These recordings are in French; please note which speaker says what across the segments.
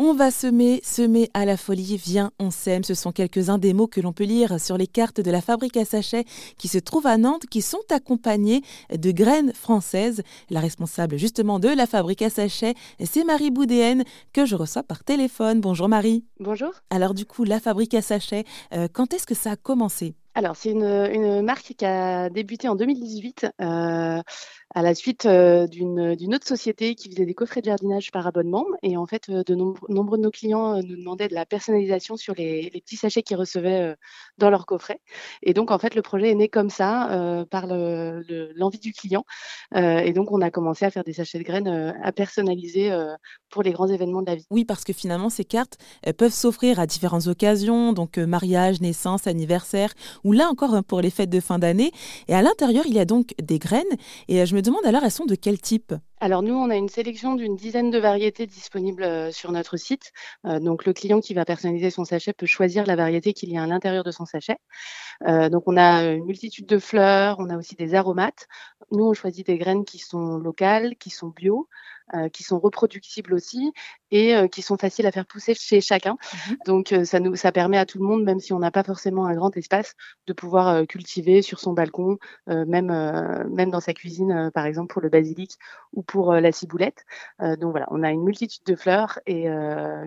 Speaker 1: On va semer, semer à la folie, viens, on sème. Ce sont quelques-uns des mots que l'on peut lire sur les cartes de la fabrique à sachets qui se trouve à Nantes, qui sont accompagnés de graines françaises. La responsable justement de la fabrique à sachets, c'est Marie Boudéenne que je reçois par téléphone. Bonjour Marie.
Speaker 2: Bonjour.
Speaker 1: Alors du coup, la fabrique à sachets, euh, quand est-ce que ça a commencé?
Speaker 2: Alors, c'est une, marque qui a débuté en 2018 euh, à la suite euh, d'une autre société qui faisait des coffrets de jardinage par abonnement. Et en fait, de nombreux de nos clients nous demandaient de la personnalisation sur les, petits sachets qu'ils recevaient dans leurs coffrets. Et donc, en fait, le projet est né comme ça, par l'envie du client. et donc, on a commencé à faire des sachets de graines à personnaliser pour les grands événements de la vie.
Speaker 1: Oui, parce que finalement, ces cartes peuvent s'offrir à différentes occasions, donc mariage, naissance, anniversaire ou là encore hein, pour les fêtes de fin d'année. Et à l'intérieur, il y a donc des graines. Et euh, je me demande alors, elles sont de quel type?
Speaker 2: Alors nous, on a une sélection d'une dizaine de variétés disponibles euh, sur notre site. Euh, donc le client qui va personnaliser son sachet peut choisir la variété qu'il y a à l'intérieur de son sachet. donc on a une multitude de fleurs, on a aussi des aromates. Nous, on choisit des graines qui sont locales, qui sont bio, qui sont reproductibles aussi et qui sont faciles à faire pousser chez chacun. Mmh donc ça nous ça permet à tout le monde, même si on n'a pas forcément un grand espace, de pouvoir cultiver sur son balcon, même même dans sa cuisine, par exemple pour le basilic ou pour la ciboulette. donc voilà, on a une multitude de fleurs et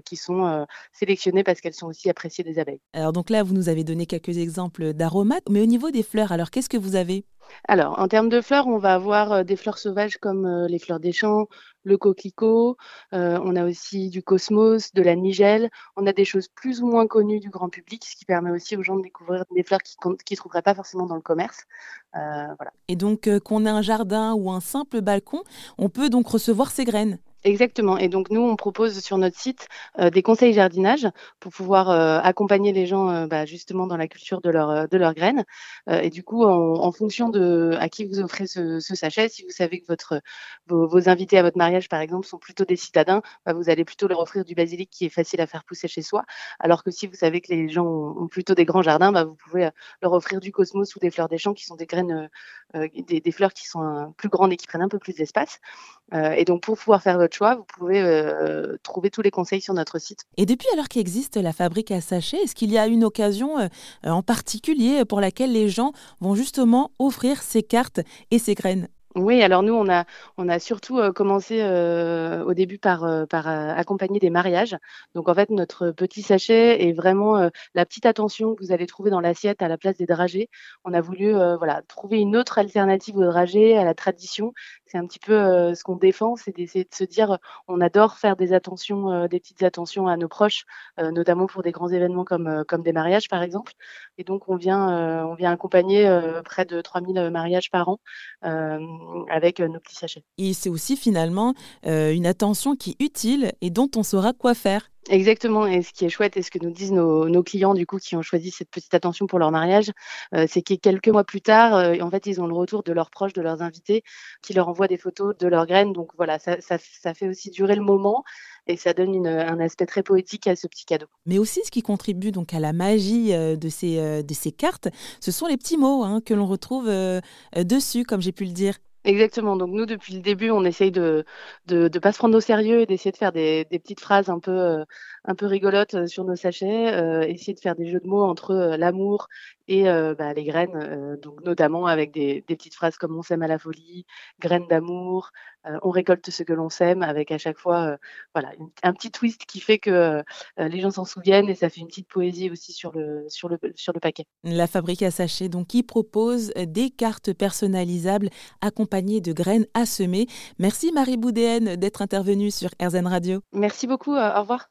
Speaker 2: qui sont sélectionnées parce qu'elles sont aussi appréciées des abeilles.
Speaker 1: Alors donc là, vous nous avez donné quelques exemples d'aromates, mais au niveau des fleurs, alors qu'est-ce que vous avez?
Speaker 2: Alors, en termes de fleurs, on va avoir des fleurs sauvages comme les fleurs des champs, le coquelicot. on a aussi du cosmos, de la nigelle. On a des choses plus ou moins connues du grand public, ce qui permet aussi aux gens de découvrir des fleurs qu'ils ne trouveraient pas forcément dans le commerce.
Speaker 1: Et donc, qu'on ait un jardin ou un simple balcon, on peut donc recevoir ces graines
Speaker 2: Exactement. Et donc, nous, on propose sur notre site euh, des conseils jardinage pour pouvoir euh, accompagner les gens euh, bah, justement dans la culture de, leur, de leurs graines. et du coup, en, fonction de à qui vous offrez ce, sachet, si vous savez que votre, vos, invités à votre mariage, par exemple, sont plutôt des citadins, bah, vous allez plutôt leur offrir du basilic qui est facile à faire pousser chez soi. Alors que si vous savez que les gens ont, plutôt des grands jardins, bah, vous pouvez leur offrir du cosmos ou des fleurs des champs qui sont des graines, des, fleurs qui sont plus grandes et qui prennent un peu plus d'espace. et donc, pour pouvoir faire votre choix, vous pouvez euh, trouver tous les conseils sur notre site.
Speaker 1: Et depuis alors qu'existe la fabrique à sachets, est-ce qu'il y a une occasion euh, en particulier pour laquelle les gens vont justement offrir ces cartes et ces graines?
Speaker 2: Oui, alors nous, on a, on a surtout commencé au début par, par accompagner des mariages. Donc en fait, notre petit sachet est vraiment la petite attention que vous allez trouver dans l'assiette à la place des dragées. On a voulu voilà, trouver une autre alternative aux dragées, à la tradition. C'est un petit peu ce qu'on défend, c'est d'essayer de se dire, on adore faire des attentions, des petites attentions à nos proches, notamment pour des grands événements comme, comme des mariages par exemple. Et donc on vient, on vient accompagner près de 3000 mariages par an avec euh, nos petits sachets.
Speaker 1: Et c'est aussi finalement euh, une attention qui est utile et dont on saura quoi faire.
Speaker 2: Exactement. Et ce qui est chouette et ce que nous disent nos, clients, du coup, qui ont choisi cette petite attention pour leur mariage, euh, c'est que quelques mois plus tard, en fait, ils ont le retour de leurs proches, de leurs invités, qui leur envoient des photos de leurs graines. Donc voilà, ça, ça, fait aussi durer le moment et ça donne un aspect très poétique à ce petit cadeau.
Speaker 1: Mais aussi, ce qui contribue donc à la magie de ces, de ces cartes, ce sont les petits mots hein, que l'on retrouve dessus, comme j'ai pu le dire.
Speaker 2: Exactement. Donc nous, depuis le début, on essaye de de, de pas se prendre au sérieux et d'essayer de faire des, des petites phrases un peu euh, un peu rigolotes euh, sur nos sachets, euh, essayer de faire des jeux de mots entre l'amour et bah, les graines, donc notamment avec des, des petites phrases comme on s'aime à la folie, graines d'amour, on récolte ce que l'on sème, avec à chaque fois voilà un petit twist qui fait que les gens s'en souviennent et ça fait une petite poésie aussi sur le sur le sur le paquet.
Speaker 1: La fabrique à sachets donc qui propose des cartes personnalisables accompagnées de graines à semer. Merci Marie Boudéenne d'être intervenue sur RZN Radio.
Speaker 2: Merci beaucoup, au revoir.